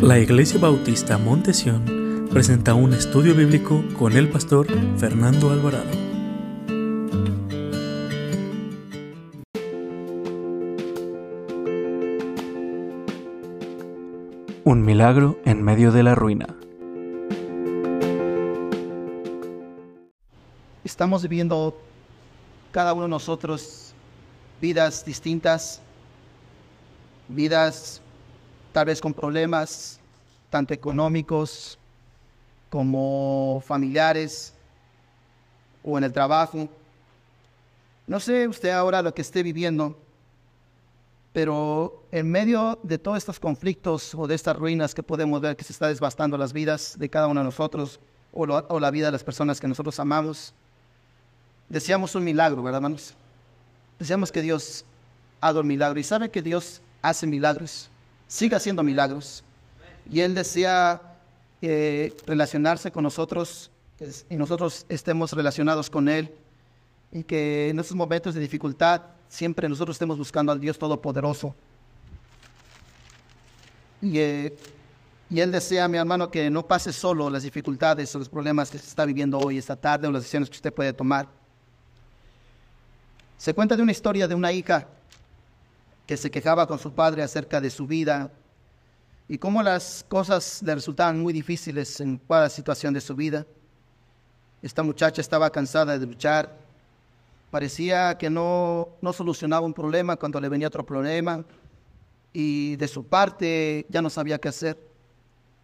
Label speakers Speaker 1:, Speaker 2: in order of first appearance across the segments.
Speaker 1: La Iglesia Bautista Montesión presenta un estudio bíblico con el pastor Fernando Alvarado. Un milagro en medio de la ruina.
Speaker 2: Estamos viviendo cada uno de nosotros vidas distintas, vidas tal vez con problemas tanto económicos como familiares o en el trabajo. No sé usted ahora lo que esté viviendo, pero en medio de todos estos conflictos o de estas ruinas que podemos ver que se está desbastando las vidas de cada uno de nosotros o, o la vida de las personas que nosotros amamos, deseamos un milagro, ¿verdad, hermanos? Deseamos que Dios haga un milagro. Y sabe que Dios hace milagros siga haciendo milagros. Y Él desea eh, relacionarse con nosotros y nosotros estemos relacionados con Él. Y que en estos momentos de dificultad siempre nosotros estemos buscando al Dios Todopoderoso. Y, eh, y Él desea, mi hermano, que no pase solo las dificultades o los problemas que se está viviendo hoy, esta tarde, o las decisiones que usted puede tomar. Se cuenta de una historia de una hija que se quejaba con su padre acerca de su vida y cómo las cosas le resultaban muy difíciles en cada situación de su vida. Esta muchacha estaba cansada de luchar, parecía que no, no solucionaba un problema cuando le venía otro problema y de su parte ya no sabía qué hacer.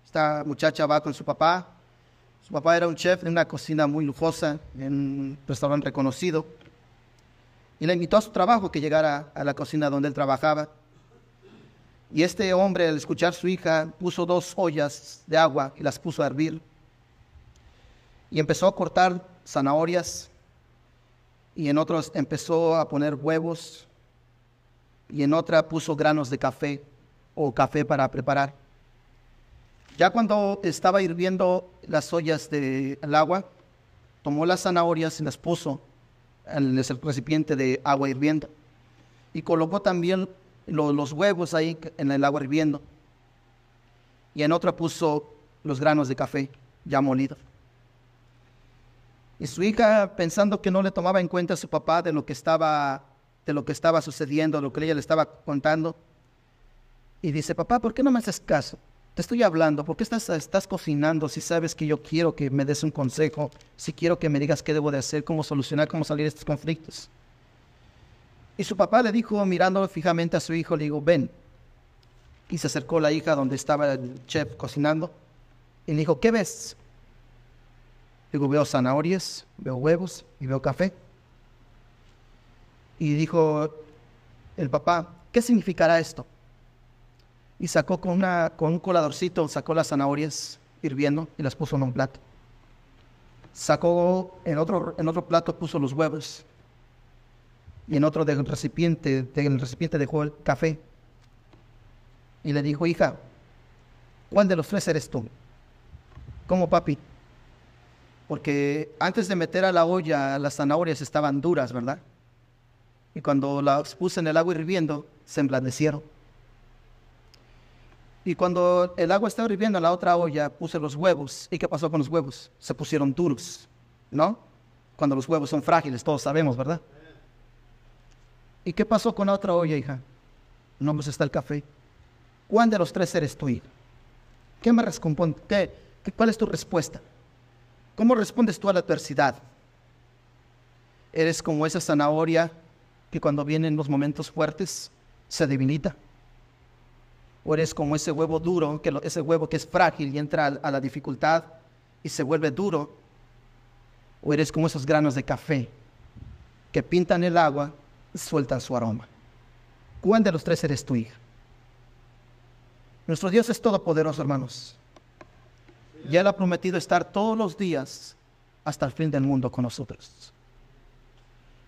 Speaker 2: Esta muchacha va con su papá. Su papá era un chef en una cocina muy lujosa, en un restaurante reconocido y le invitó a su trabajo que llegara a la cocina donde él trabajaba. Y este hombre, al escuchar a su hija, puso dos ollas de agua y las puso a hervir. Y empezó a cortar zanahorias y en otros empezó a poner huevos y en otra puso granos de café o café para preparar. Ya cuando estaba hirviendo las ollas del agua, tomó las zanahorias y las puso en el recipiente de agua hirviendo. Y colocó también los huevos ahí en el agua hirviendo. Y en otra puso los granos de café ya molidos. Y su hija, pensando que no le tomaba en cuenta a su papá de lo que estaba, de lo que estaba sucediendo, lo que ella le estaba contando, y dice, papá, ¿por qué no me haces caso? Te estoy hablando, ¿por qué estás, cocinando si sabes que yo quiero que me des un consejo, si quiero que me digas qué debo de hacer, cómo solucionar, cómo salir de estos conflictos? Y su papá le dijo, mirando fijamente a su hijo, le dijo, ven. Y se acercó la hija donde estaba el chef cocinando y le dijo, ¿qué ves? Digo, veo zanahorias, veo huevos y veo café. Y dijo el papá, ¿qué significará esto? Y sacó con, una, con un coladorcito, sacó las zanahorias hirviendo y las puso en un plato. Sacó en otro, en otro plato, puso los huevos y en otro del recipiente, del recipiente dejó el café. Y le dijo, hija, ¿cuál de los tres eres tú? ¿Cómo, papi? Porque antes de meter a la olla, las zanahorias estaban duras, ¿verdad? Y cuando las puse en el agua hirviendo, se emblandecieron. Y cuando el agua estaba hirviendo en la otra olla, puse los huevos. ¿Y qué pasó con los huevos? Se pusieron duros, ¿no? Cuando los huevos son frágiles, todos sabemos, ¿verdad? ¿Y qué pasó con la otra olla, hija? No, pues está el café. ¿Cuál de los tres eres tú, hija? ¿Qué me responde? ¿Qué, ¿Cuál es tu respuesta? ¿Cómo respondes tú a la adversidad? ¿Eres como esa zanahoria que cuando vienen los momentos fuertes se debilita? O eres como ese huevo duro, que ese huevo que es frágil y entra a, la dificultad y se vuelve duro, o eres como esos granos de café que pintan el agua y sueltan su aroma. ¿Cuál de los tres eres tu hija? Nuestro Dios es todopoderoso, hermanos. Y Él ha prometido estar todos los días hasta el fin del mundo con nosotros.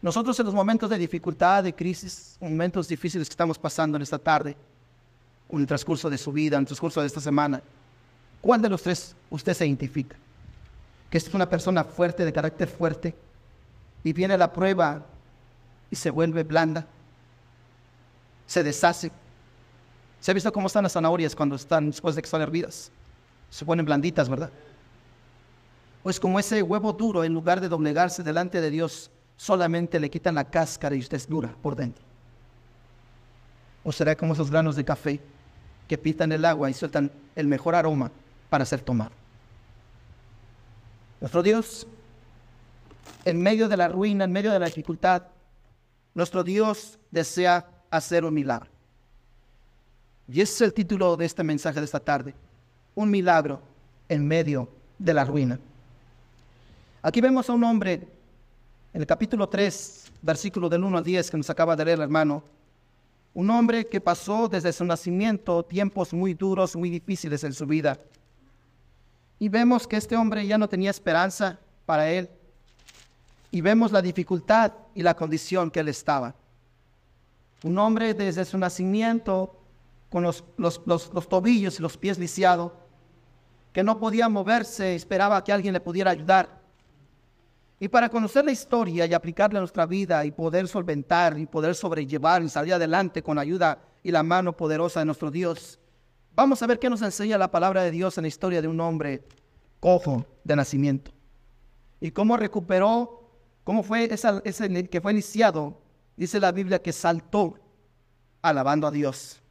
Speaker 2: Nosotros en los momentos de dificultad, de crisis, momentos difíciles que estamos pasando en esta tarde, en el transcurso de su vida, en el transcurso de esta semana, ¿cuál de los tres usted se identifica? Que es una persona fuerte, de carácter fuerte, y viene la prueba y se vuelve blanda, se deshace, ¿Se ha visto cómo están las zanahorias cuando están después de que son hervidas? Se ponen blanditas, ¿verdad? Pues como ese huevo duro, en lugar de doblegarse delante de Dios, solamente le quitan la cáscara y usted es dura por dentro. O será como esos granos de café que pitan el agua y sueltan el mejor aroma para ser tomado. Nuestro Dios, en medio de la ruina, en medio de la dificultad, nuestro Dios desea hacer un milagro. Y ese es el título de este mensaje de esta tarde. Un milagro en medio de la ruina. Aquí vemos a un hombre en el capítulo 3, versículo del 1 al 10 que nos acaba de leer el hermano. Un hombre que pasó desde su nacimiento tiempos muy duros, muy difíciles en su vida. Y vemos que este hombre ya no tenía esperanza para él. Y vemos la dificultad y la condición que él estaba. Un hombre desde su nacimiento con los, tobillos y los pies lisiados, que no podía moverse, esperaba que alguien le pudiera ayudar. Y para conocer la historia y aplicarla a nuestra vida y poder solventar y poder sobrellevar y salir adelante con ayuda y la mano poderosa de nuestro Dios, vamos a ver qué nos enseña la palabra de Dios en la historia de un hombre cojo de nacimiento. Y cómo recuperó, cómo fue ese que fue iniciado, dice la Biblia que saltó alabando a Dios.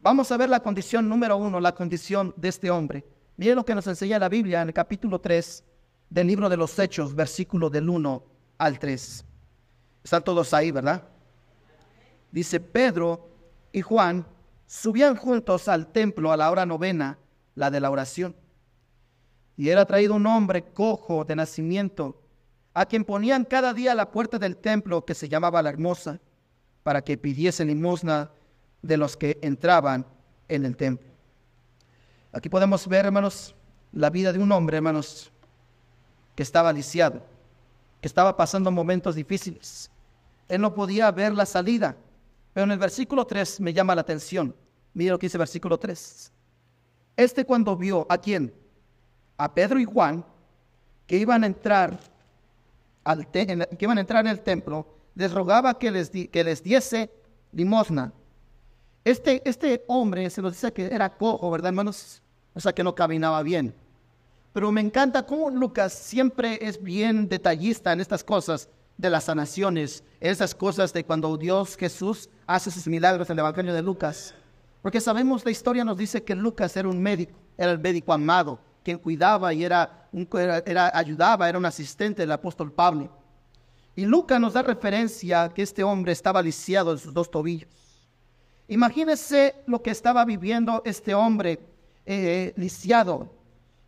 Speaker 2: Vamos a ver la condición número uno, la condición de este hombre. Miren lo que nos enseña la Biblia en el capítulo 3 del libro de los Hechos, versículo del 1 al 3. Están todos ahí, ¿verdad? Dice, Pedro y Juan subían juntos al templo a la hora novena, la de la oración. Y era traído un hombre cojo de nacimiento, a quien ponían cada día a la puerta del templo que se llamaba la hermosa, para que pidiese limosna de los que entraban en el templo. Aquí podemos ver, hermanos, la vida de un hombre, hermanos, que estaba lisiado, que estaba pasando momentos difíciles. Él no podía ver la salida. Pero en el versículo 3 me llama la atención. Mira lo que dice el versículo 3. Este cuando vio a quién? A Pedro y Juan, que iban a entrar, al que iban a entrar en el templo, les rogaba que les, que les diese limosna. Este, este hombre se nos dice que era cojo, ¿verdad, hermanos? O sea, que no caminaba bien. Pero me encanta cómo Lucas siempre es bien detallista en estas cosas de las sanaciones, esas cosas de cuando Dios Jesús hace sus milagros en el Evangelio de Lucas. Porque sabemos, la historia nos dice que Lucas era un médico, era el médico amado, quien cuidaba y era, era, ayudaba, era un asistente del apóstol Pablo. Y Lucas nos da referencia que este hombre estaba lisiado en sus dos tobillos. Imagínese lo que estaba viviendo este hombre eh, lisiado.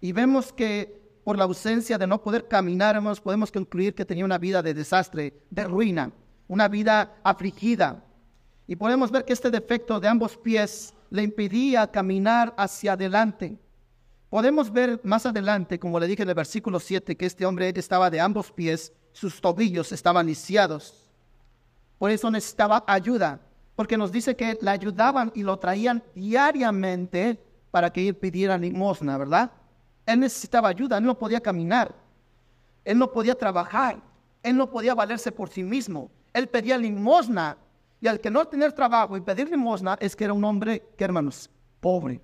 Speaker 2: Y vemos que por la ausencia de no poder caminar, podemos concluir que tenía una vida de desastre, de ruina, una vida afligida. Y podemos ver que este defecto de ambos pies le impedía caminar hacia adelante. Podemos ver más adelante, como le dije en el versículo 7, que este hombre estaba de ambos pies, sus tobillos estaban lisiados. Por eso necesitaba ayuda porque nos dice que le ayudaban y lo traían diariamente para que él pidiera limosna, ¿verdad? Él necesitaba ayuda, no podía caminar, él no podía trabajar, él no podía valerse por sí mismo, él pedía limosna. Y al que no tener trabajo y pedir limosna es que era un hombre, que hermanos, pobre.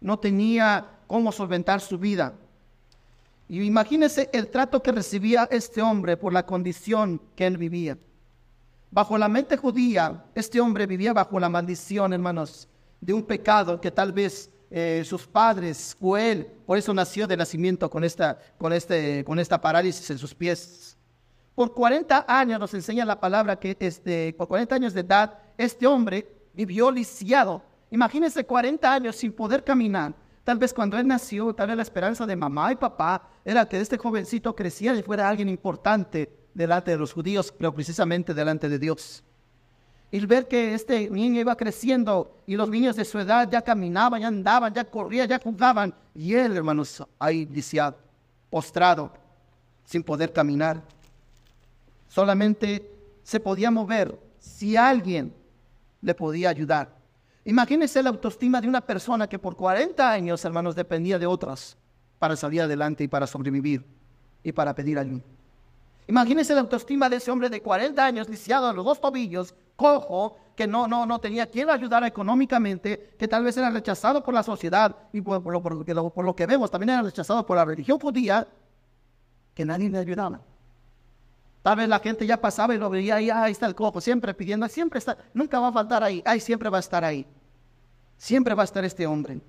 Speaker 2: No tenía cómo solventar su vida. Y imagínense el trato que recibía este hombre por la condición que él vivía. Bajo la mente judía, este hombre vivía bajo la maldición, hermanos, de un pecado que tal vez eh, sus padres o él, por eso nació de nacimiento con esta, con, este, con esta parálisis en sus pies. Por 40 años nos enseña la palabra que este, por 40 años de edad, este hombre vivió lisiado. Imagínense 40 años sin poder caminar. Tal vez cuando él nació, tal vez la esperanza de mamá y papá era que este jovencito creciera y fuera alguien importante delante de los judíos, pero precisamente delante de Dios. Y ver que este niño iba creciendo y los niños de su edad ya caminaban, ya andaban, ya corrían, ya jugaban. Y él, hermanos, ahí lisiado, postrado, sin poder caminar. Solamente se podía mover si alguien le podía ayudar. Imagínense la autoestima de una persona que por 40 años, hermanos, dependía de otras para salir adelante y para sobrevivir y para pedir ayuda. Imagínense la autoestima de ese hombre de 40 años, lisiado a los dos tobillos, cojo, que no, no, no tenía quien lo ayudara económicamente, que tal vez era rechazado por la sociedad y por, lo, por, lo, que vemos también era rechazado por la religión judía, que nadie le ayudaba. Tal vez la gente ya pasaba y lo veía y ahí está el cojo, siempre pidiendo, siempre está, nunca va a faltar ahí, ahí siempre va a estar ahí. Siempre va a estar este hombre.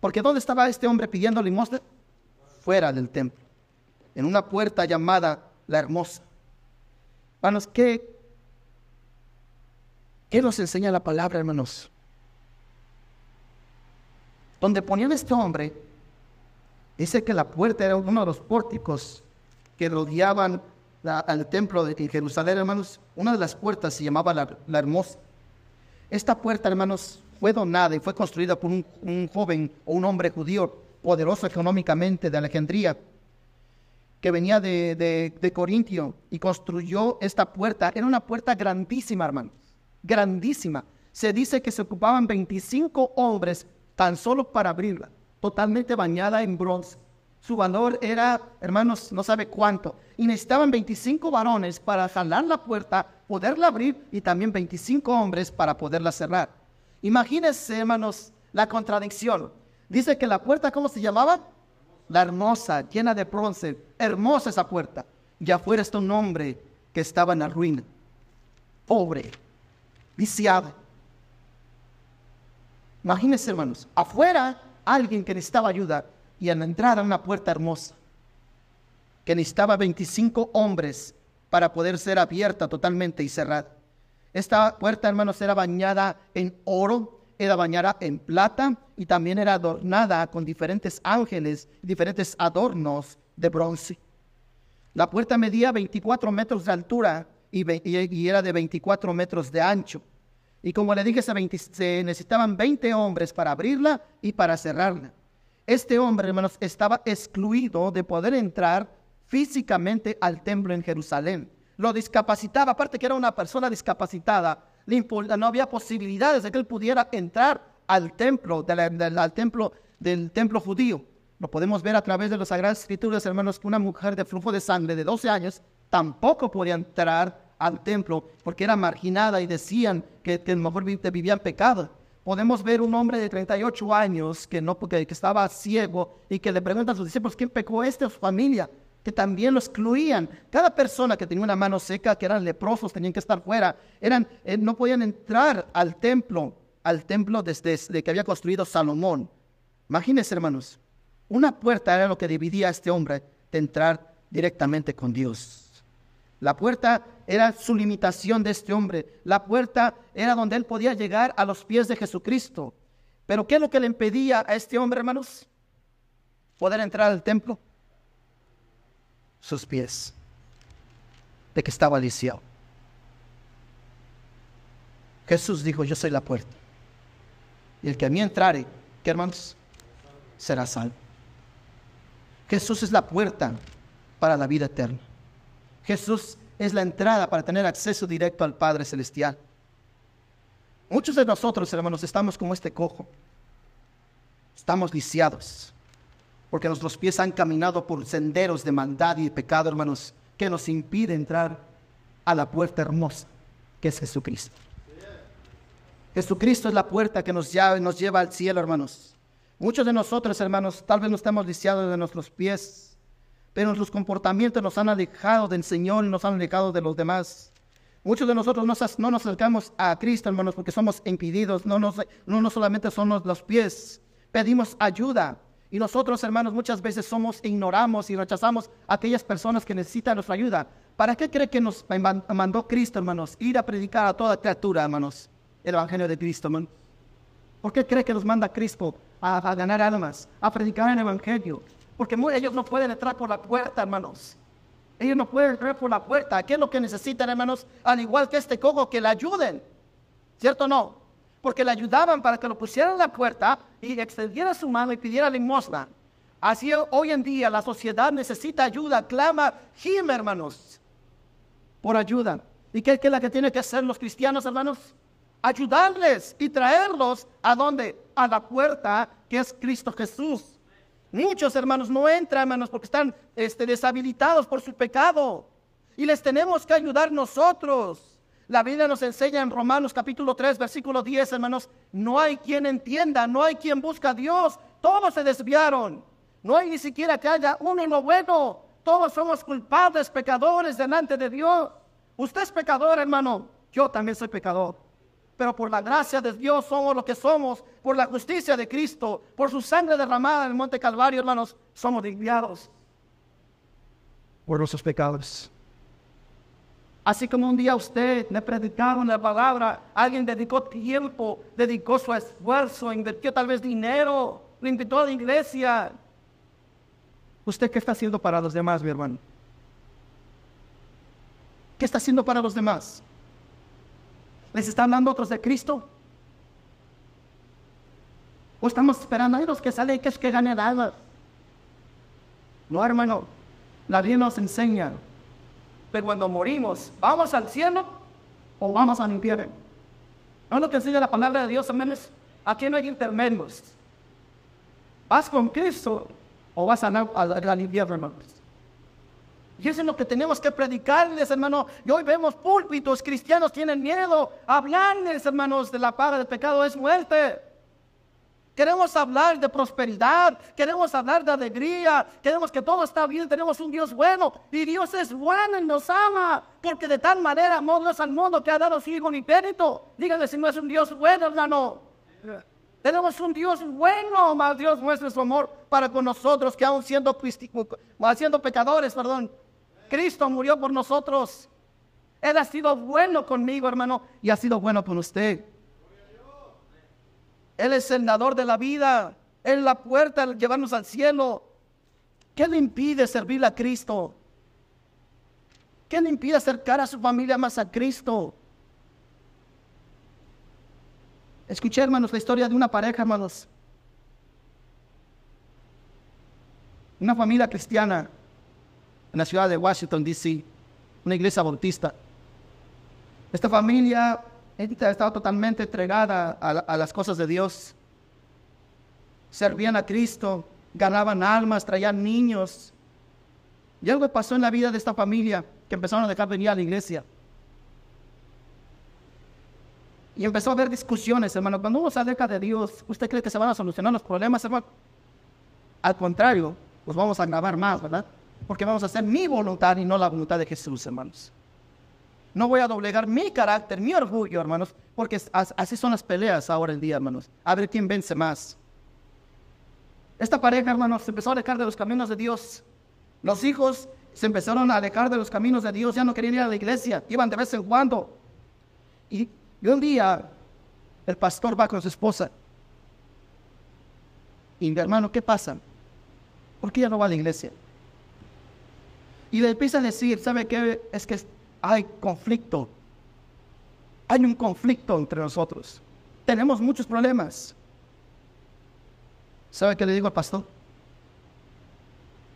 Speaker 2: Porque ¿dónde estaba este hombre pidiendo limosna? Fuera del templo, en una puerta llamada la hermosa. Hermanos, ¿qué, ¿Qué nos enseña la palabra, hermanos? Donde ponían este hombre, dice que la puerta era uno de los pórticos que rodeaban al templo de Jerusalén, hermanos. Una de las puertas se llamaba la, hermosa. Esta puerta, hermanos, fue donada y fue construida por un, joven o un hombre judío poderoso económicamente de Alejandría, que venía de, de, de Corintio y construyó esta puerta. Era una puerta grandísima, hermanos grandísima. Se dice que se ocupaban 25 hombres tan solo para abrirla, totalmente bañada en bronce. Su valor era, hermanos, no sabe cuánto. Y necesitaban 25 varones para jalar la puerta, poderla abrir y también 25 hombres para poderla cerrar. Imagínense, hermanos, la contradicción. Dice que la puerta, ¿cómo se llamaba? La hermosa, llena de bronce. Hermosa esa puerta. Y afuera está un hombre que estaba en la ruina. Pobre, viciado. Imagínense, hermanos, afuera alguien que necesitaba ayuda y en la entrada una puerta hermosa que necesitaba 25 hombres para poder ser abierta totalmente y cerrada. Esta puerta, hermanos, era bañada en oro, era bañada en plata y también era adornada con diferentes ángeles, diferentes adornos de bronce. La puerta medía 24 metros de altura y, era de 24 metros de ancho. Y como le dije, se, necesitaban 20 hombres para abrirla y para cerrarla. Este hombre, hermanos, estaba excluido de poder entrar físicamente al templo en Jerusalén. Lo discapacitaba, aparte que era una persona discapacitada, no había posibilidades de que él pudiera entrar al templo, al templo del templo judío. Lo podemos ver a través de las Sagradas Escrituras, hermanos, que una mujer de flujo de sangre de 12 años tampoco podía entrar al templo porque era marginada y decían que, que a lo mejor vivían pecado. Podemos ver un hombre de 38 años que, no, que, que estaba ciego y que le preguntan a sus discípulos, ¿quién pecó este su familia? Que también lo excluían. Cada persona que tenía una mano seca, que eran leprosos, tenían que estar fuera. Eran, eh, no podían entrar al templo, al templo desde, desde que había construido Salomón. Imagínense, hermanos, una puerta era lo que dividía a este hombre de entrar directamente con Dios. La puerta era su limitación de este hombre. La puerta era donde él podía llegar a los pies de Jesucristo. Pero ¿qué es lo que le impedía a este hombre, hermanos? Poder entrar al templo. Sus pies. De que estaba lisiado. Jesús dijo, yo soy la puerta. Y el que a mí entrare, ¿qué hermanos? Será salvo. Jesús es la puerta para la vida eterna. Jesús es la entrada para tener acceso directo al Padre Celestial. Muchos de nosotros, hermanos, estamos como este cojo. Estamos lisiados. Porque nuestros pies han caminado por senderos de maldad y de pecado, hermanos, que nos impide entrar a la puerta hermosa, que es Jesucristo. Jesucristo es la puerta que nos lleva, nos lleva al cielo, hermanos. Muchos de nosotros, hermanos, tal vez no estamos lisiados de nuestros pies, pero nuestros comportamientos nos han alejado del Señor y nos han alejado de los demás. Muchos de nosotros no, nos acercamos a Cristo, hermanos, porque somos impedidos, no, no, solamente son los pies, pedimos ayuda. Y nosotros, hermanos, muchas veces somos, ignoramos y rechazamos a aquellas personas que necesitan nuestra ayuda. ¿Para qué cree que nos mandó Cristo, hermanos? Ir a predicar a toda criatura, hermanos, el Evangelio de Cristo, hermanos. ¿Por qué cree que nos manda Cristo a, a ganar almas, a predicar el Evangelio? Porque ellos no pueden entrar por la puerta, hermanos. Ellos no pueden entrar por la puerta. ¿Qué es lo que necesitan, hermanos? Al igual que este cojo, que le ayuden. ¿Cierto no? Porque le ayudaban para que lo pusieran en la puerta y extendiera su mano y pidiera limosna. Así hoy en día la sociedad necesita ayuda, clama, gime, hermanos, por ayuda. ¿Y qué, qué es la que tienen que hacer los cristianos, hermanos? Ayudarles y traerlos a dónde? A la puerta que es Cristo Jesús. Muchos hermanos no entran, hermanos, porque están este, deshabilitados por su pecado. Y les tenemos que ayudar nosotros. La Biblia nos enseña en Romanos capítulo 3, versículo 10, hermanos, no hay quien entienda, no hay quien busca a Dios, todos se desviaron. No hay ni siquiera que haya uno lo bueno. Todos somos culpables, pecadores delante de Dios. Usted es pecador, hermano. Yo también soy pecador. Pero por la gracia de Dios somos lo que somos, por la justicia de Cristo, por su sangre derramada en el Monte Calvario, hermanos, somos limpiados por nuestros pecados. Así como un día usted le predicaron la palabra, alguien dedicó tiempo, dedicó su esfuerzo, invirtió tal vez dinero, le invitó a la iglesia. ¿Usted qué está haciendo para los demás, mi hermano? ¿Qué está haciendo para los demás? ¿Les está hablando otros de Cristo? ¿O estamos esperando a los que salen que es que gane nada? No, hermano. La Biblia nos enseña que cuando morimos, ¿vamos al cielo o vamos al infierno? No lo que enseña la palabra de Dios, hermanos. Aquí no hay intermedios. ¿Vas con Cristo o vas al, al, infierno, hermanos? Y eso es lo que tenemos que predicarles, hermano. Y hoy vemos púlpitos cristianos tienen miedo. Hablarles, hermanos, de la paga del pecado es muerte. Queremos hablar de prosperidad, queremos hablar de alegría, queremos que todo está bien, tenemos un Dios bueno y Dios es bueno y nos ama, porque de tal manera amó Dios al mundo que ha dado su Hijo unipérito. Díganme si no es un Dios bueno, hermano. Tenemos un Dios bueno, más Dios muestra su amor para con nosotros, que aún siendo, siendo pecadores, perdón, Cristo murió por nosotros. Él ha sido bueno conmigo, hermano, y ha sido bueno con usted. Él es el dador de la vida. Él la puerta de llevarnos al cielo. ¿Qué le impide servir a Cristo? ¿Qué le impide acercar a su familia más a Cristo? Escuché, hermanos, la historia de una pareja, hermanos. Una familia cristiana en la ciudad de Washington, D.C., una iglesia bautista. Esta familia estaba totalmente entregada a, las cosas de Dios. Servían a Cristo, ganaban almas, traían niños. Y algo pasó en la vida de esta familia que empezaron a dejar venir a la iglesia. Y empezó a haber discusiones, hermano. Cuando uno se aleja de Dios, ¿usted cree que se van a solucionar los problemas, hermano? Al contrario, pues vamos a agravar más, ¿verdad? Porque vamos a hacer mi voluntad y no la voluntad de Jesús, hermanos. No voy a doblegar mi carácter, mi orgullo, hermanos, porque así son las peleas ahora en día, hermanos. A ver quién vence más. Esta pareja, hermanos, se empezó a alejar de los caminos de Dios. Los hijos se empezaron a alejar de los caminos de Dios, ya no querían ir a la iglesia, iban de vez en cuando. Y, un día el pastor va con su esposa. Y mi hermano, ¿qué pasa? ¿Por qué ya no va a la iglesia? Y le empieza a decir, ¿sabe qué? Es que hay conflicto. Hay un conflicto entre nosotros. Tenemos muchos problemas. ¿Sabe qué le digo al pastor?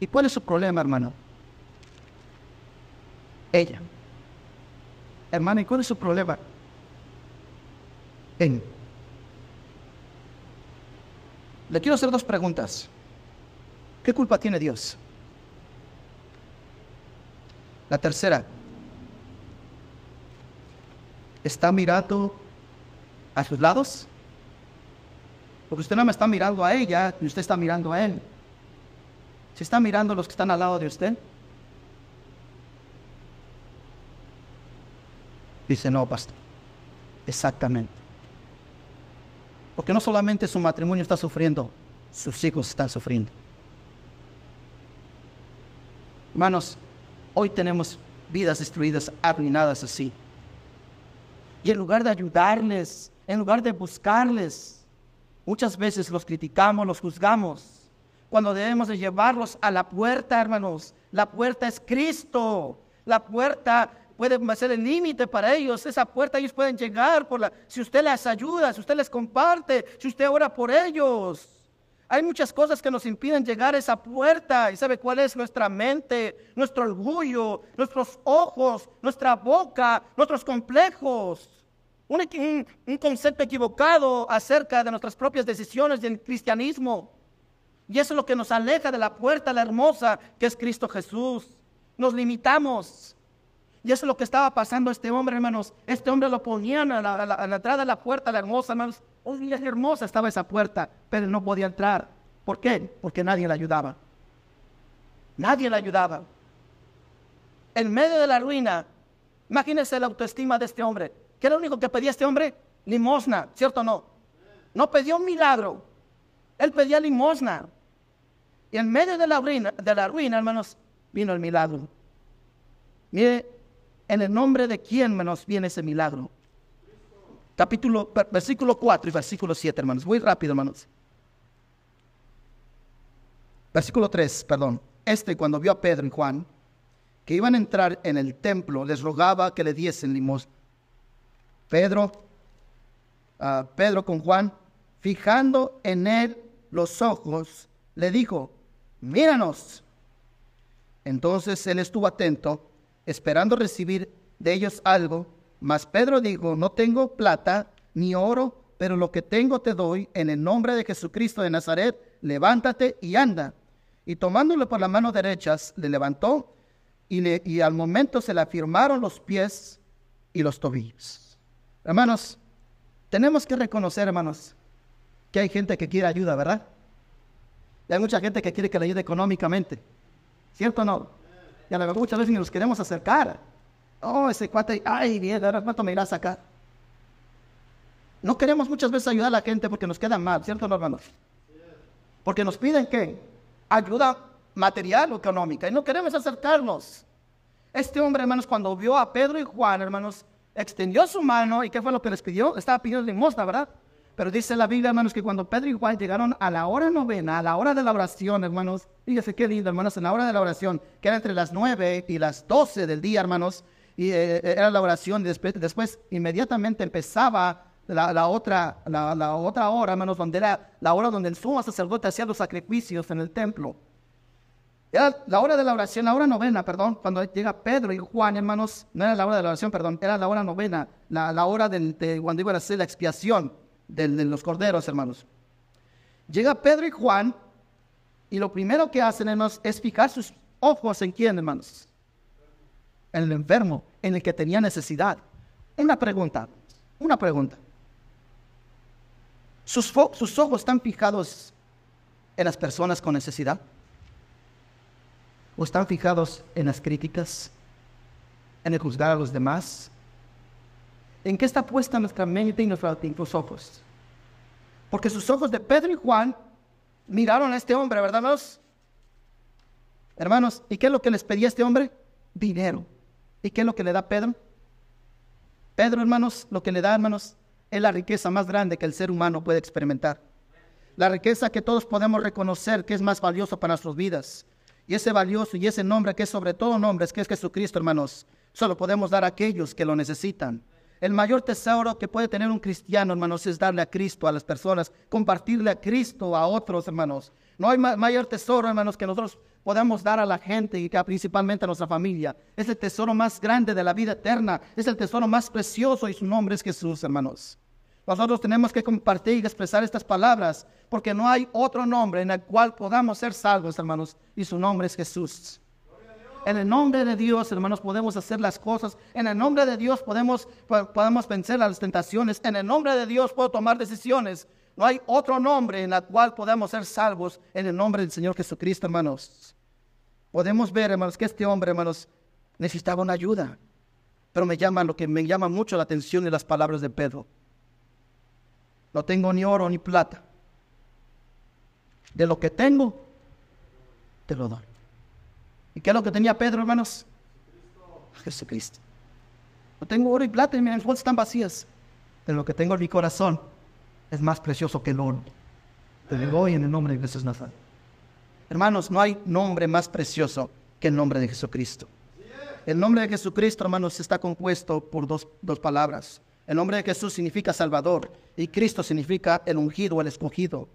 Speaker 2: ¿Y cuál es su problema, hermano? Ella. Hermano, ¿y cuál es su problema? Él. Le quiero hacer dos preguntas. ¿Qué culpa tiene Dios? La tercera, está mirando a sus lados? Porque usted no me está mirando a ella, ni usted está mirando a él. ¿Se está mirando a los que están al lado de usted? Dice, no, pastor. Exactamente. Porque no solamente su matrimonio está sufriendo, sus hijos están sufriendo. Hermanos, hoy tenemos vidas destruidas, arruinadas así. Y en lugar de ayudarles, en lugar de buscarles, muchas veces los criticamos, los juzgamos. Cuando debemos de llevarlos a la puerta, hermanos. La puerta es Cristo. La puerta puede ser el límite para ellos. Esa puerta ellos pueden llegar por la, si usted les ayuda, si usted les comparte, si usted ora por ellos. Hay muchas cosas que nos impiden llegar a esa puerta. ¿Y sabe cuál es nuestra mente, nuestro orgullo, nuestros ojos, nuestra boca, nuestros complejos? Un, concepto equivocado acerca de nuestras propias decisiones del cristianismo. Y eso es lo que nos aleja de la puerta, la hermosa, que es Cristo Jesús. Nos limitamos. Y eso es lo que estaba pasando a este hombre, hermanos. Este hombre lo ponían a la, entrada de la puerta, la hermosa, hermanos. Oh, hermosa estaba esa puerta, pero no podía entrar. ¿Por qué? Porque nadie le ayudaba. Nadie le ayudaba. En medio de la ruina, imagínense la autoestima de este hombre. ¿Qué era lo único que pedía este hombre? Limosna, ¿cierto o no? No pedía un milagro. Él pedía limosna. Y en medio de la ruina, de la ruina hermanos, vino el milagro. Mire, en el nombre de quién, hermanos, viene ese milagro. Capítulo, versículo 4 y versículo 7, hermanos. Muy rápido, hermanos. Versículo 3, perdón. Este, cuando vio a Pedro y Juan, que iban a entrar en el templo, les rogaba que le diesen limosna. Pedro, uh, Pedro con Juan, fijando en él los ojos, le dijo, míranos. Entonces él estuvo atento, esperando recibir de ellos algo, mas Pedro dijo, no tengo plata ni oro, pero lo que tengo te doy en el nombre de Jesucristo de Nazaret, levántate y anda. Y tomándole por las manos derechas, le levantó y, y al momento se le afirmaron los pies y los tobillos. Hermanos, tenemos que reconocer, hermanos, que hay gente que quiere ayuda, ¿verdad? Y hay mucha gente que quiere que le ayude económicamente. ¿Cierto o no? Y a lo mejor muchas veces ni nos queremos acercar. Oh, ese cuate, ay, bien, ahora cuánto me irá a sacar. No queremos muchas veces ayudar a la gente porque nos queda mal, ¿cierto, hermanos? Porque nos piden que ayuda material o económica y no queremos acercarnos. Este hombre, hermanos, cuando vio a Pedro y Juan, hermanos, extendió su mano y ¿qué fue lo que les pidió? Estaba pidiendo limosna, ¿verdad? Pero dice la Biblia, hermanos, que cuando Pedro y Juan llegaron a la hora novena, a la hora de la oración, hermanos, fíjese qué lindo, hermanos, en la hora de la oración, que era entre las nueve y las doce del día, hermanos, y eh, eh, era la oración, y después, después inmediatamente empezaba la, otra, la, otra hora, hermanos, donde era la hora donde el sumo sacerdote hacía los sacrificios en el templo. Era la hora de la oración, la hora novena, perdón, cuando llega Pedro y Juan, hermanos, no era la hora de la oración, perdón, era la hora novena, la, hora de cuando iban a hacer la expiación de, los corderos, hermanos. Llega Pedro y Juan y lo primero que hacen, hermanos, es fijar sus ojos en quién, hermanos. En el enfermo, en el que tenía necesidad. Una pregunta, una pregunta. ¿Sus, sus ojos están fijados en las personas con necesidad? ¿O están fijados en las críticas? ¿En el juzgar a los demás? ¿En qué está puesta nuestra mente y nuestros ojos? Porque sus ojos de Pedro y Juan miraron a este hombre, ¿verdad, hermanos? Hermanos, ¿y qué es lo que les pedía este hombre? Dinero. ¿Y qué es lo que le da Pedro? Pedro, hermanos, lo que le da, hermanos, es la riqueza más grande que el ser humano puede experimentar. La riqueza que todos podemos reconocer que es más valioso para nuestras vidas. Y ese valioso y ese nombre que es sobre todo nombres, que es Jesucristo, hermanos, solo podemos dar a aquellos que lo necesitan. El mayor tesoro que puede tener un cristiano, hermanos, es darle a Cristo a las personas, compartirle a Cristo a otros, hermanos. No hay mayor tesoro, hermanos, que nosotros podamos dar a la gente y principalmente a nuestra familia. Es el tesoro más grande de la vida eterna. Es el tesoro más precioso y su nombre es Jesús, hermanos. Nosotros tenemos que compartir y expresar estas palabras porque no hay otro nombre en el cual podamos ser salvos, hermanos, y su nombre es Jesús. En el nombre de Dios, hermanos, podemos hacer las cosas. En el nombre de Dios podemos, podemos vencer las tentaciones. En el nombre de Dios puedo tomar decisiones. No hay otro nombre en el cual podemos ser salvos en el nombre del Señor Jesucristo, hermanos. Podemos ver, hermanos, que este hombre, hermanos, necesitaba una ayuda. Pero me llama, lo que me llama mucho la atención de las palabras de Pedro. No tengo ni oro ni plata. De lo que tengo, te lo doy. ¿Y qué es lo que tenía Pedro, hermanos? Jesucristo. No tengo oro y plata y mis bolsas están vacías. Pero lo que tengo en mi corazón es más precioso que el oro. Te digo hoy en el nombre de Jesús Nazaret. Hermanos, no hay nombre más precioso que el nombre de Jesucristo. El nombre de Jesucristo, hermanos, está compuesto por dos, dos palabras. El nombre de Jesús significa Salvador y Cristo significa el ungido el escogido.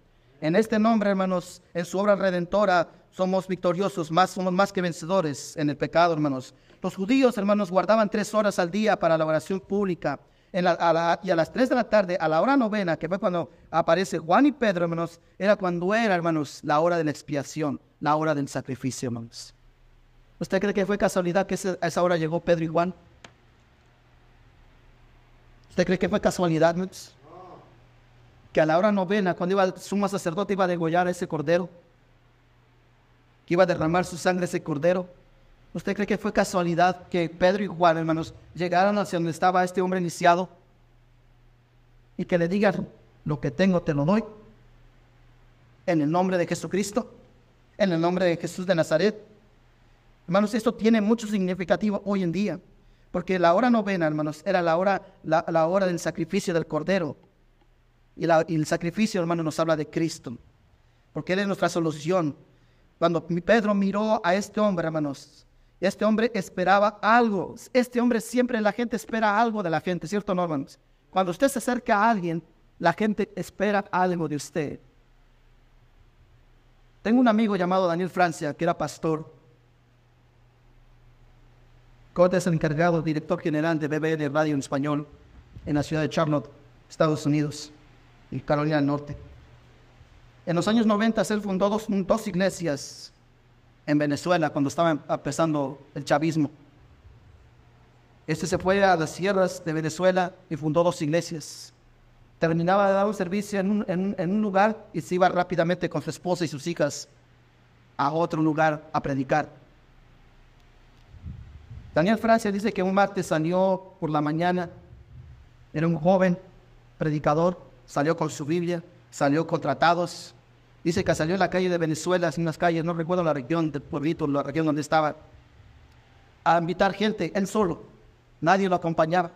Speaker 2: En este nombre, hermanos, en su obra redentora, somos victoriosos, más, somos más que vencedores en el pecado, hermanos. Los judíos, hermanos, guardaban tres horas al día para la oración pública. Y a las tres de la tarde, a la hora novena, que fue cuando aparece Juan y Pedro, hermanos, era cuando era, hermanos, la hora de la expiación, la hora del sacrificio, hermanos. ¿Usted cree que fue casualidad que a esa hora llegó Pedro y Juan? ¿Usted cree que fue casualidad? Que a la hora novena, cuando iba el sumo sacerdote iba a degollar a ese cordero, que iba a derramar su sangre ese cordero. ¿Usted cree que fue casualidad que Pedro y Juan, hermanos, llegaran hacia donde estaba este hombre iniciado y que le digan, lo que tengo te lo doy? En el nombre de Jesucristo, en el nombre de Jesús de Nazaret. Hermanos, esto tiene mucho significativo hoy en día. Porque la hora novena, hermanos, era la hora, la, hora del sacrificio del Cordero. Y, el sacrificio, hermanos, nos habla de Cristo. Porque Él es nuestra solución. Cuando Pedro miró a este hombre, hermanos, este hombre esperaba algo. Este hombre siempre la gente espera algo de la gente, ¿cierto, no, hermanos? Cuando usted se acerca a alguien, la gente espera algo de usted. Tengo un amigo llamado Daniel Francia, que era pastor. Corte el encargado, director general de BBN Radio en español en la ciudad de Charlotte, Estados Unidos, y Carolina del Norte. En los años 90 él fundó dos, dos iglesias en Venezuela cuando estaba empezando el chavismo. Este se fue a las sierras de Venezuela y fundó dos iglesias. Terminaba de dar un servicio en un, en un lugar y se iba rápidamente con su esposa y sus hijas a otro lugar a predicar. Daniel Francia dice que un martes salió por la mañana, era un joven predicador, salió con su Biblia, salió con tratados. Dice que salió en la calle de Venezuela, en unas calles, no recuerdo la región del pueblito, la región donde estaba, a invitar gente, él solo, nadie lo acompañaba.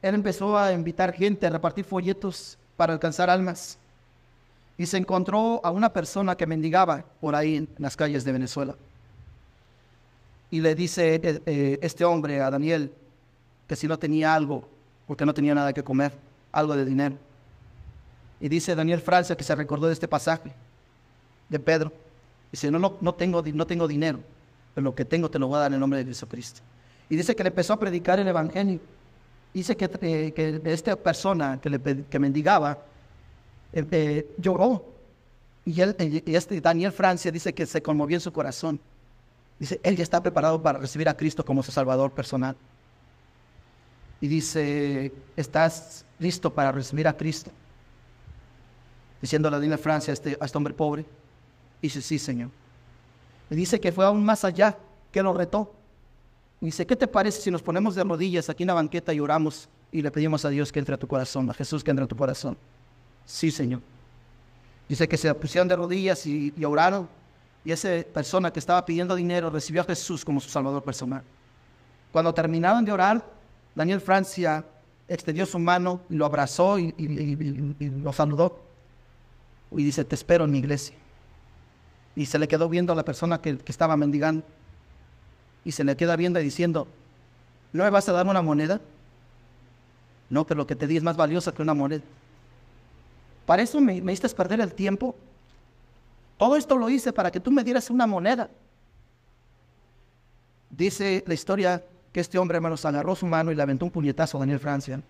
Speaker 2: Él empezó a invitar gente, a repartir folletos para alcanzar almas. Y se encontró a una persona que mendigaba por ahí en las calles de Venezuela. Y le dice eh, eh, este hombre a Daniel que si no tenía algo, porque no tenía nada que comer, algo de dinero. Y dice Daniel Francia que se recordó de este pasaje de Pedro. Dice, no, no, no, tengo, no tengo dinero, pero lo que tengo te lo voy a dar en nombre de Jesucristo. Y dice que le empezó a predicar el Evangelio. Dice que, eh, esta persona que, le, que mendigaba lloró. Y, él, y este Daniel Francia dice que se conmovió en su corazón. Dice, él ya está preparado para recibir a Cristo como su Salvador personal. Y dice, ¿estás listo para recibir a Cristo? Diciendo la de Francia a este, a este hombre pobre. Y dice, sí, Señor. Y dice que fue aún más allá, que lo retó. Y dice, ¿qué te parece si nos ponemos de rodillas aquí en la banqueta y oramos y le pedimos a Dios que entre a tu corazón, a Jesús que entre a tu corazón? Sí, Señor. Dice que se pusieron de rodillas y oraron y esa persona que estaba pidiendo dinero recibió a Jesús como su Salvador personal. Cuando terminaron de orar, Daniel Francia extendió su mano y lo abrazó y, lo saludó. Y dice, te espero en mi iglesia. Y se le quedó viendo a la persona que, estaba mendigando. Y se le queda viendo y diciendo, ¿no me vas a dar una moneda? No, pero lo que te di es más valioso que una moneda. Para eso me, me hiciste perder el tiempo todo esto lo hice para que tú me dieras una moneda. Dice la historia que este hombre, hermanos, agarró su mano y le aventó un puñetazo a Daniel Francia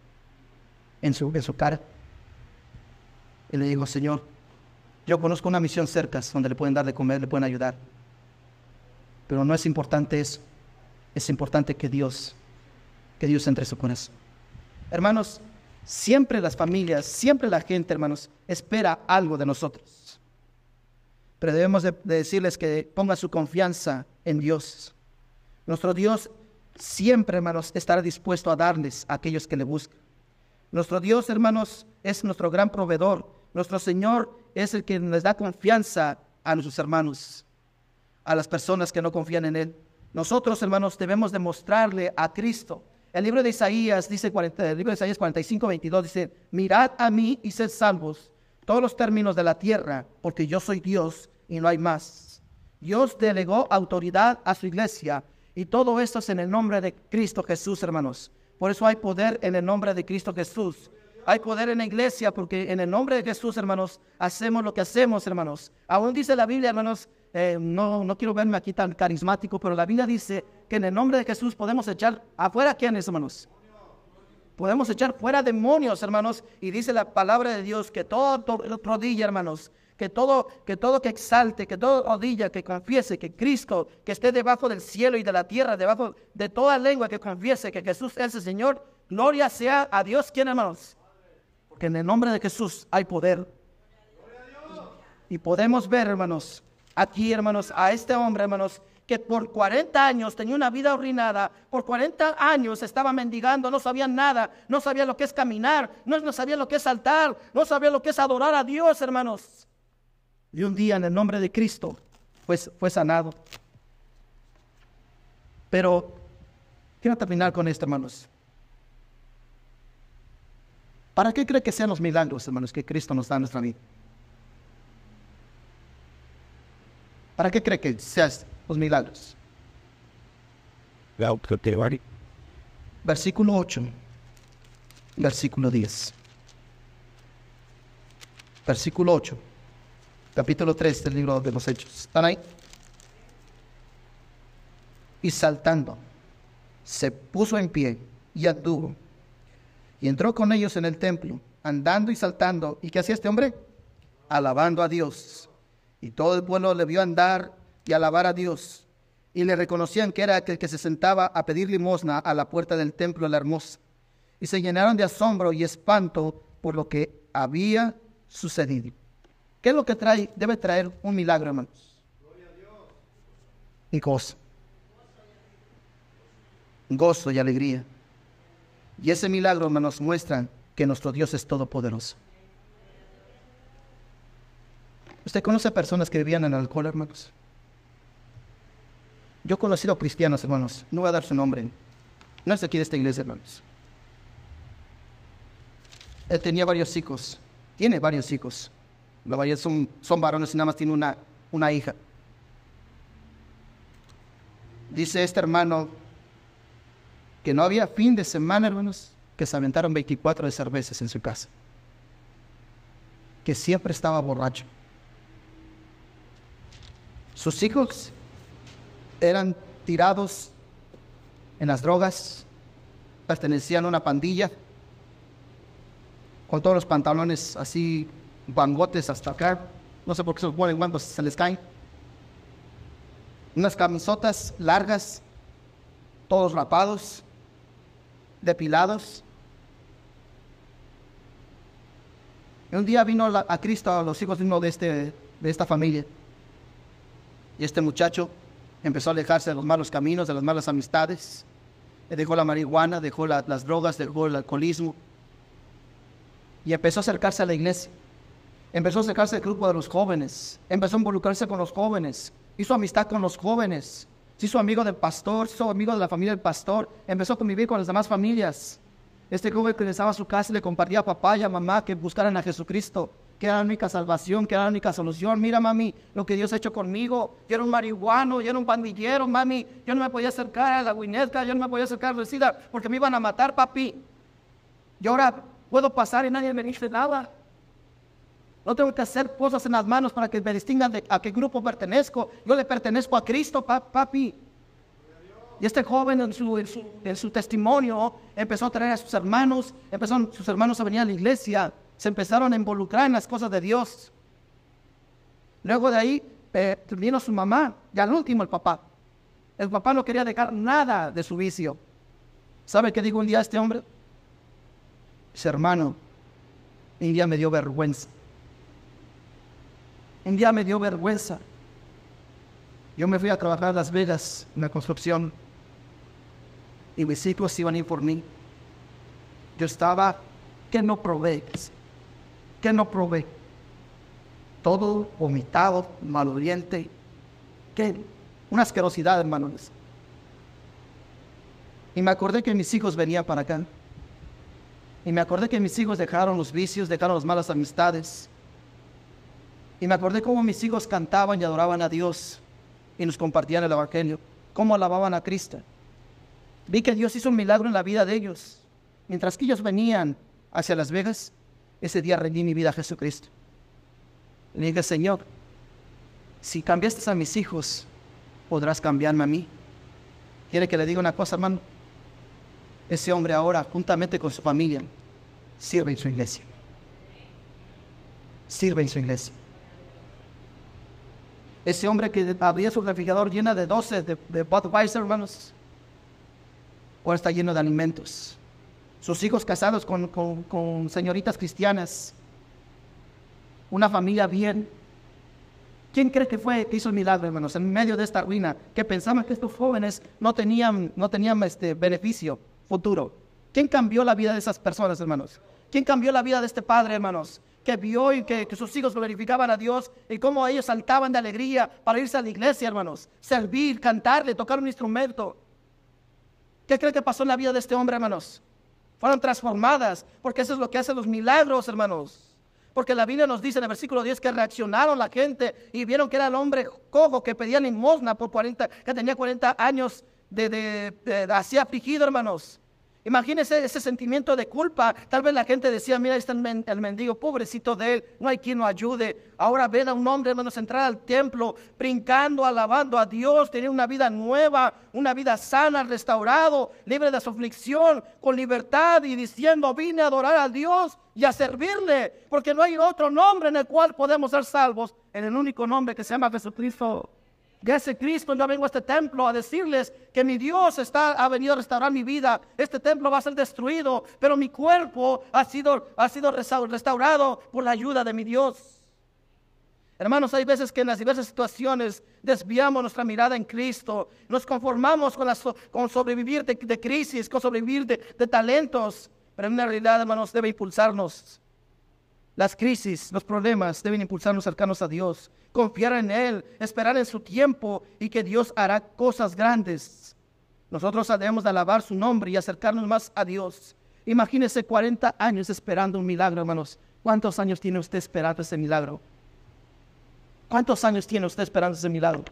Speaker 2: en su, en su cara. Y le dijo, Señor, yo conozco una misión cerca donde le pueden dar de comer, le pueden ayudar. Pero no es importante eso. Es importante que Dios, que Dios entre su corazón. Hermanos, siempre las familias, siempre la gente, hermanos, espera algo de nosotros pero debemos de, decirles que pongan su confianza en Dios. Nuestro Dios siempre, hermanos, estará dispuesto a darles a aquellos que le buscan. Nuestro Dios, hermanos, es nuestro gran proveedor. Nuestro Señor es el que les da confianza a nuestros hermanos, a las personas que no confían en Él. Nosotros, hermanos, debemos demostrarle a Cristo. El libro de Isaías dice, el libro de Isaías 45, 22 dice, mirad a mí y sed salvos todos los términos de la tierra, porque yo soy Dios y no hay más. Dios delegó autoridad a su iglesia y todo esto es en el nombre de Cristo Jesús, hermanos. Por eso hay poder en el nombre de Cristo Jesús. Hay poder en la iglesia porque en el nombre de Jesús, hermanos, hacemos lo que hacemos, hermanos. Aún dice la Biblia, hermanos, eh, no, no quiero verme aquí tan carismático, pero la Biblia dice que en el nombre de Jesús podemos echar afuera a quienes, hermanos. Podemos echar fuera demonios, hermanos. Y dice la palabra de Dios que todo rodilla, hermanos, que todo, que todo que exalte, que todo rodilla, que confiese que Cristo, que esté debajo del cielo y de la tierra, debajo de toda lengua, que confiese que Jesús es el Señor. Gloria sea a Dios, ¿quién hermanos? Porque en el nombre de Jesús hay poder. Y podemos ver, hermanos, aquí, hermanos, a este hombre, hermanos, que por 40 años tenía una vida arruinada, por 40 años estaba mendigando, no sabía nada, no sabía lo que es caminar, no, sabía lo que es saltar, no sabía lo que es adorar a Dios, hermanos. Y un día en el nombre de Cristo pues, fue sanado. Pero quiero terminar con esto, hermanos. ¿Para qué cree que sean los milagros, hermanos, que Cristo nos da en nuestra vida? ¿Para qué cree que sean los milagros? Versículo 8, versículo 10. Versículo 8, capítulo 3 del libro de los Hechos. ¿Están ahí? Y saltando, se puso en pie y anduvo y entró con ellos en el templo, andando y saltando. ¿Y qué hacía este hombre? Alabando a Dios. Y todo el pueblo le vio andar y alabar a Dios. Y le reconocían que era aquel que se sentaba a pedir limosna a la puerta del templo de la hermosa. Y se llenaron de asombro y espanto por lo que había sucedido. ¿Qué es lo que trae? Debe traer un milagro, hermanos. Y gozo. Gozo y alegría. Y ese milagro nos muestra que nuestro Dios es todopoderoso. ¿Usted conoce a personas que vivían en alcohol, hermanos? Yo he conocido cristianos, hermanos. No voy a dar su nombre. No es aquí de esta iglesia, hermanos. Él tenía varios hijos. Tiene varios hijos. La mayoría son, son varones y nada más tiene una, una hija. Dice este hermano que no había fin de semana, hermanos, que se aventaron 24 de cervezas en su casa. Que siempre estaba borracho. Sus hijos eran tirados en las drogas, pertenecían a una pandilla, con todos los pantalones así, bangotes hasta acá. No sé por qué se los ponen cuando se les caen. Unas camisotas largas, todos rapados depilados. Y un día vino a Cristo a los hijos de este, de esta familia. Y este muchacho empezó a alejarse de los malos caminos, de las malas amistades. Dejó la marihuana, dejó las drogas, dejó el alcoholismo. Y empezó a acercarse a la iglesia. Empezó a acercarse al grupo de los jóvenes. Empezó a involucrarse con los jóvenes. Hizo amistad con los jóvenes se hizo amigo del pastor, se amigo de la familia del pastor, empezó a convivir con las demás familias. Este joven que regresaba a su casa le compartía a papá y a mamá que buscaran a Jesucristo, que era la única salvación, que era la única solución. Mira, mami, lo que Dios ha hecho conmigo. Yo era un marihuano, yo era un pandillero, mami. Yo no me podía acercar a la guinesca, yo no me podía acercar a SIDA porque me iban a matar, papi. Y ahora puedo pasar y nadie me dice nada. No tengo que hacer cosas en las manos para que me distingan de a qué grupo pertenezco. Yo le pertenezco a Cristo, papi. Y este joven en su, testimonio empezó a traer a sus hermanos, empezaron sus hermanos a venir a la iglesia, se empezaron a involucrar en las cosas de Dios. Luego de ahí eh, vino su mamá y al último el papá. El papá no quería dejar nada de su vicio. ¿Sabe qué dijo un día este hombre? Ese hermano, un día me dio vergüenza. Un día me dio vergüenza. Yo me fui a trabajar a Las Vegas en la construcción y mis hijos iban a por mí. Yo estaba, que no probé, que no probé. Todo vomitado, maloliente, que una asquerosidad, hermanos. Y me acordé que mis hijos venían para acá. Y me acordé que mis hijos dejaron los vicios, dejaron las malas amistades. Y me acordé cómo mis hijos cantaban y adoraban a Dios y nos compartían el Evangelio, cómo alababan a Cristo. Vi que Dios hizo un milagro en la vida de ellos. Mientras que ellos venían hacia Las Vegas, ese día rendí mi vida a Jesucristo. Le dije, Señor, si cambiaste a mis hijos, podrás cambiarme a mí. ¿Quiere que le diga una cosa, hermano? Ese hombre ahora, juntamente con su familia, sirve en su iglesia. Sirve en su iglesia. Ese hombre que abría su refrigerador llena de 12 de, Budweiser, hermanos, ahora está lleno de alimentos. Sus hijos casados con, con, con señoritas cristianas. Una familia bien. ¿Quién cree que fue que hizo el milagro, hermanos, en medio de esta ruina? Que pensaban que estos jóvenes no tenían, no tenían este beneficio futuro. ¿Quién cambió la vida de esas personas, hermanos? ¿Quién cambió la vida de este padre, hermanos? Que vio y que, sus hijos glorificaban a Dios y cómo ellos saltaban de alegría para irse a la iglesia, hermanos. Servir, cantarle, tocar un instrumento. ¿Qué cree que pasó en la vida de este hombre, hermanos? Fueron transformadas, porque eso es lo que hacen los milagros, hermanos. Porque la Biblia nos dice en el versículo 10 que reaccionaron la gente y vieron que era el hombre cojo que pedía limosna por 40, que tenía 40 años de, de así afligido, hermanos. Imagínense ese sentimiento de culpa. Tal vez la gente decía, mira, ahí está el, men el, mendigo, pobrecito de él, no hay quien lo ayude. Ahora ven a un hombre, hermanos, entrar al templo, brincando, alabando a Dios, tener una vida nueva, una vida sana, restaurado, libre de su aflicción, con libertad y diciendo, vine a adorar a Dios y a servirle, porque no hay otro nombre en el cual podemos ser salvos, en el único nombre que se llama Jesucristo. Gracias Cristo, yo vengo a este templo a decirles que mi Dios está, ha venido a restaurar mi vida. Este templo va a ser destruido, pero mi cuerpo ha sido, ha sido restaurado por la ayuda de mi Dios. Hermanos, hay veces que en las diversas situaciones desviamos nuestra mirada en Cristo, nos conformamos con, la, con sobrevivir de, de, crisis, con sobrevivir de, de talentos, pero en realidad, hermanos, debe impulsarnos. Las crisis, los problemas deben impulsarnos cercanos a Dios, confiar en Él, esperar en su tiempo y que Dios hará cosas grandes. Nosotros debemos de alabar su nombre y acercarnos más a Dios. Imagínese 40 años esperando un milagro, hermanos. ¿Cuántos años tiene usted esperando ese milagro? ¿Cuántos años tiene usted esperando ese milagro?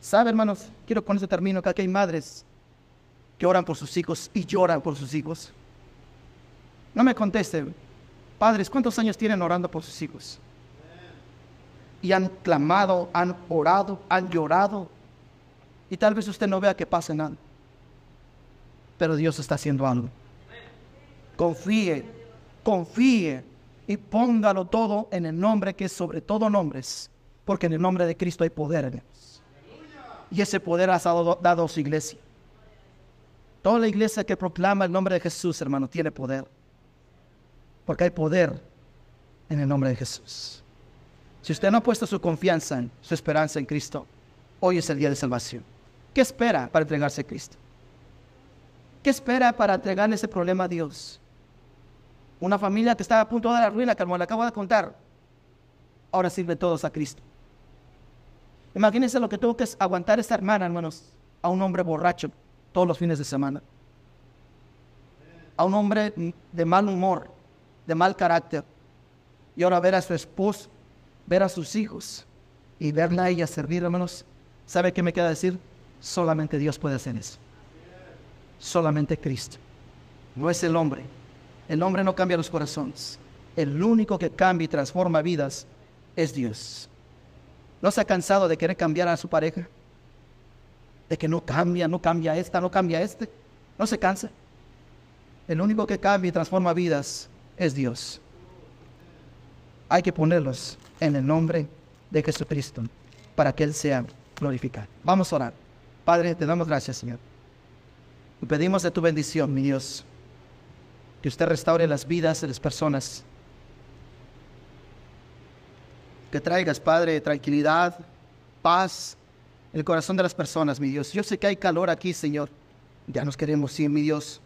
Speaker 2: ¿Sabe, hermanos? Quiero con este término que aquí hay madres que oran por sus hijos y lloran por sus hijos. No me conteste, padres, ¿cuántos años tienen orando por sus hijos? Y han clamado, han orado, han llorado. Y tal vez usted no vea que pase nada. Pero Dios está haciendo algo. Confíe, confíe y póngalo todo en el nombre que es sobre todo nombres. Porque en el nombre de Cristo hay poder en él. Y ese poder ha dado, dado a su iglesia. Toda la iglesia que proclama el nombre de Jesús, hermano, tiene poder. Porque hay poder en el nombre de Jesús. Si usted no ha puesto su confianza, en, su esperanza en Cristo, hoy es el día de salvación. ¿Qué espera para entregarse a Cristo? ¿Qué espera para entregarle ese problema a Dios? Una familia que estaba a punto de la ruina, como le acabo de contar, ahora sirve todos a Cristo. Imagínense lo que tuvo que aguantar esta hermana, hermanos, a un hombre borracho todos los fines de semana. A un hombre de mal humor, de mal carácter. Y ahora ver a su esposo, ver a sus hijos y verla a ella servir, hermanos. ¿Sabe qué me queda decir? Solamente Dios puede hacer eso. Solamente Cristo. No es el hombre. El hombre no cambia los corazones. El único que cambia y transforma vidas es Dios. ¿No se ha cansado de querer cambiar a su pareja? De que no cambia, no cambia esta, no cambia este. No se cansa. El único que cambia y transforma vidas es Dios. Hay que ponerlos en el nombre de Jesucristo para que Él sea glorificado. Vamos a orar. Padre, te damos gracias, Señor. Y pedimos de tu bendición, mi Dios, que usted restaure las vidas de las personas. Que traigas, Padre, tranquilidad, paz el corazón de las personas, mi Dios. Yo sé que hay calor aquí, Señor. Ya nos queremos ir, mi Dios.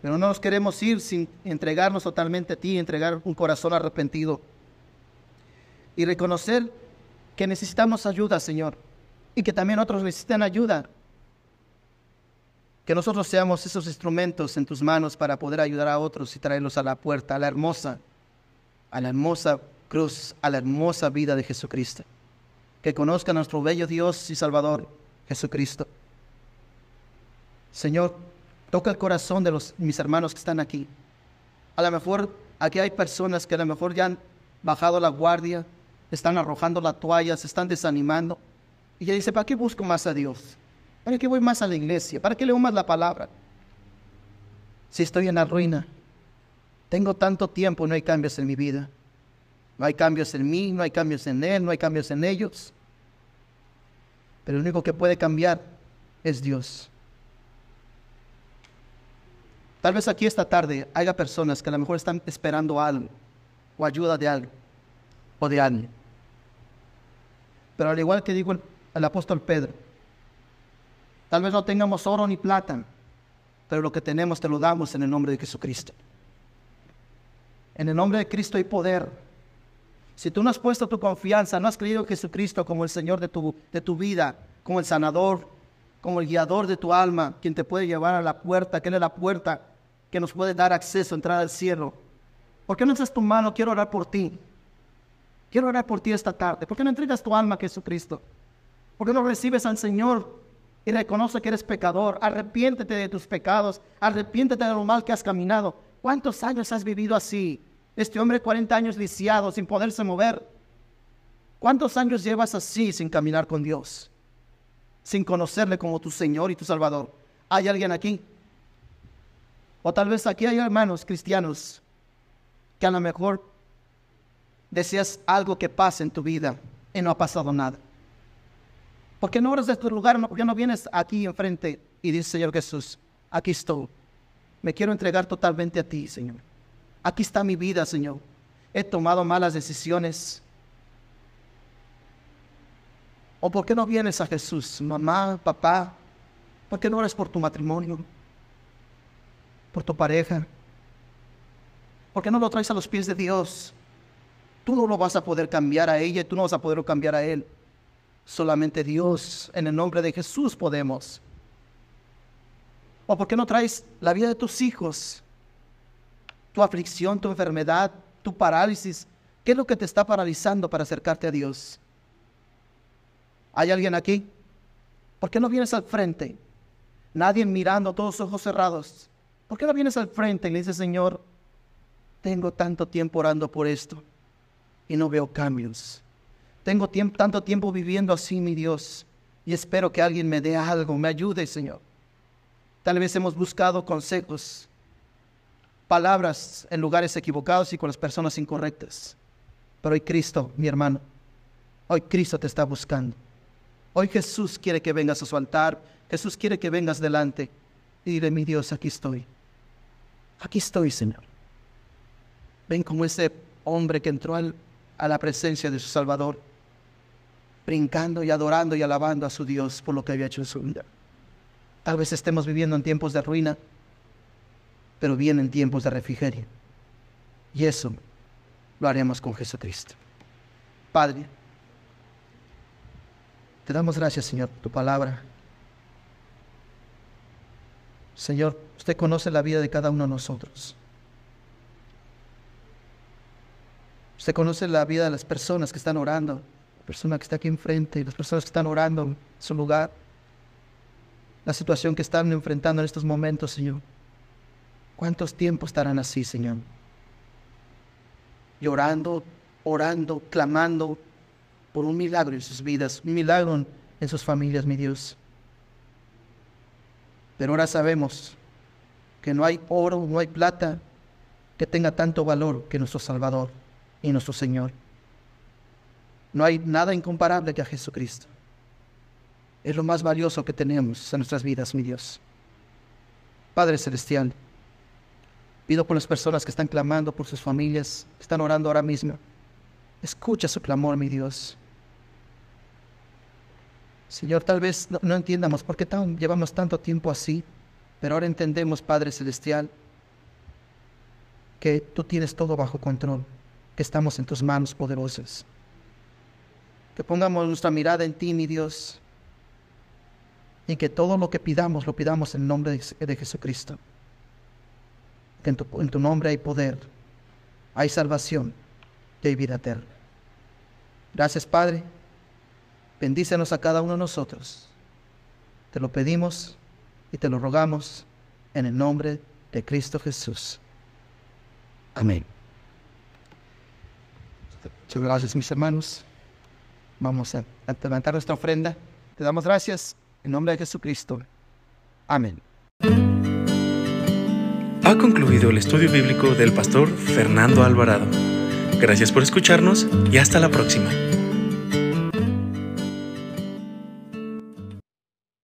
Speaker 2: Pero no nos queremos ir sin entregarnos totalmente a ti, entregar un corazón arrepentido. Y reconocer que necesitamos ayuda, Señor. Y que también otros necesitan ayuda. Que nosotros seamos esos instrumentos en tus manos para poder ayudar a otros y traerlos a la puerta, a la hermosa, a la hermosa cruz, a la hermosa vida de Jesucristo. Que conozcan a nuestro bello Dios y Salvador, Jesucristo. Señor, Toca el corazón de los, mis hermanos que están aquí. A lo mejor aquí hay personas que a lo mejor ya han bajado la guardia, están arrojando la toalla, se están desanimando. Y ella dice, ¿para qué busco más a Dios? ¿Para qué voy más a la iglesia? ¿Para qué leo más la palabra? Si estoy en la ruina, tengo tanto tiempo no hay cambios en mi vida. No hay cambios en mí, no hay cambios en él, no hay cambios en ellos. Pero el único que puede cambiar es Dios. Tal vez aquí esta tarde haya personas que a lo mejor están esperando algo, o ayuda de algo, o de alguien. Pero al igual que dijo el, apóstol Pedro, tal vez no tengamos oro ni plata, pero lo que tenemos te lo damos en el nombre de Jesucristo. En el nombre de Cristo hay poder. Si tú no has puesto tu confianza, no has creído en Jesucristo como el Señor de tu, de tu vida, como el sanador, como el guiador de tu alma, quien te puede llevar a la puerta, que es la puerta que nos puede dar acceso, a entrar al cielo. ¿Por qué no haces tu mano? Quiero orar por ti. Quiero orar por ti esta tarde. ¿Por qué no entregas tu alma a Jesucristo? ¿Por qué no recibes al Señor y reconoce que eres pecador? Arrepiéntete de tus pecados. Arrepiéntete de lo mal que has caminado. ¿Cuántos años has vivido así? Este hombre 40 años lisiado, sin poderse mover. ¿Cuántos años llevas así sin caminar con Dios? Sin conocerle como tu Señor y tu Salvador. ¿Hay alguien aquí? O tal vez aquí hay hermanos cristianos que a lo mejor deseas algo que pase en tu vida y no ha pasado nada. ¿Por qué no oras de tu lugar? ¿Por qué no vienes aquí enfrente y dices, Señor Jesús, aquí estoy? Me quiero entregar totalmente a ti, Señor. Aquí está mi vida, Señor. He tomado malas decisiones. ¿O por qué no vienes a Jesús, mamá, papá? ¿Por qué no oras por tu matrimonio? ¿Por tu pareja? ¿Por qué no lo traes a los pies de Dios? Tú no lo vas a poder cambiar a ella tú no vas a poder cambiar a él. Solamente Dios, en el nombre de Jesús podemos. ¿O por qué no traes la vida de tus hijos? Tu aflicción, tu enfermedad, tu parálisis. ¿Qué es lo que te está paralizando para acercarte a Dios? ¿Hay alguien aquí? ¿Por qué no vienes al frente? Nadie mirando, todos ojos cerrados. ¿Por qué no vienes al frente y le dices, Señor, tengo tanto tiempo orando por esto y no veo cambios? Tengo tanto tiempo viviendo así, mi Dios, y espero que alguien me dé algo, me ayude, Señor. Tal vez hemos buscado consejos, palabras en lugares equivocados y con las personas incorrectas. Pero hoy Cristo, mi hermano, hoy Cristo te está buscando. Hoy Jesús quiere que vengas a su altar. Jesús quiere que vengas delante y dile, mi Dios, aquí estoy. Aquí estoy, Señor. Ven como ese hombre que entró al, a la presencia de su Salvador, brincando y adorando y alabando a su Dios por lo que había hecho en su vida. Tal vez estemos viviendo en tiempos de ruina, pero vienen tiempos de refrigerio. Y eso lo haremos con Jesucristo. Padre, te damos gracias, Señor, por tu palabra. Señor, usted conoce la vida de cada uno de nosotros. Usted conoce la vida de las personas que están orando, la persona que está aquí enfrente, las personas que están orando en su lugar, la situación que están enfrentando en estos momentos, Señor. ¿Cuántos tiempos estarán así, Señor? Llorando, orando, clamando por un milagro en sus vidas, un milagro en sus familias, mi Dios. Pero ahora sabemos que no hay oro, no hay plata que tenga tanto valor que nuestro Salvador y nuestro Señor. No hay nada incomparable que a Jesucristo. Es lo más valioso que tenemos en nuestras vidas, mi Dios. Padre Celestial, pido por las personas que están clamando por sus familias, que están orando ahora mismo. Escucha su clamor, mi Dios. Señor, tal vez no, entiendamos por qué llevamos tanto tiempo así, pero ahora entendemos, Padre Celestial, que tú tienes todo bajo control, que estamos en tus manos poderosas. Que pongamos nuestra mirada en ti, mi Dios, y que todo lo que pidamos lo pidamos en el nombre de, Jesucristo. Que en tu, en tu nombre hay poder, hay salvación y hay vida eterna. Gracias, Padre. Bendícenos a cada uno de nosotros. Te lo pedimos y te lo rogamos en el nombre de Cristo Jesús. Amén. Muchas gracias, mis hermanos. Vamos a levantar nuestra ofrenda. Te damos gracias en nombre de Jesucristo. Amén.
Speaker 1: Ha concluido el estudio bíblico del pastor Fernando Alvarado. Gracias por escucharnos y hasta la próxima.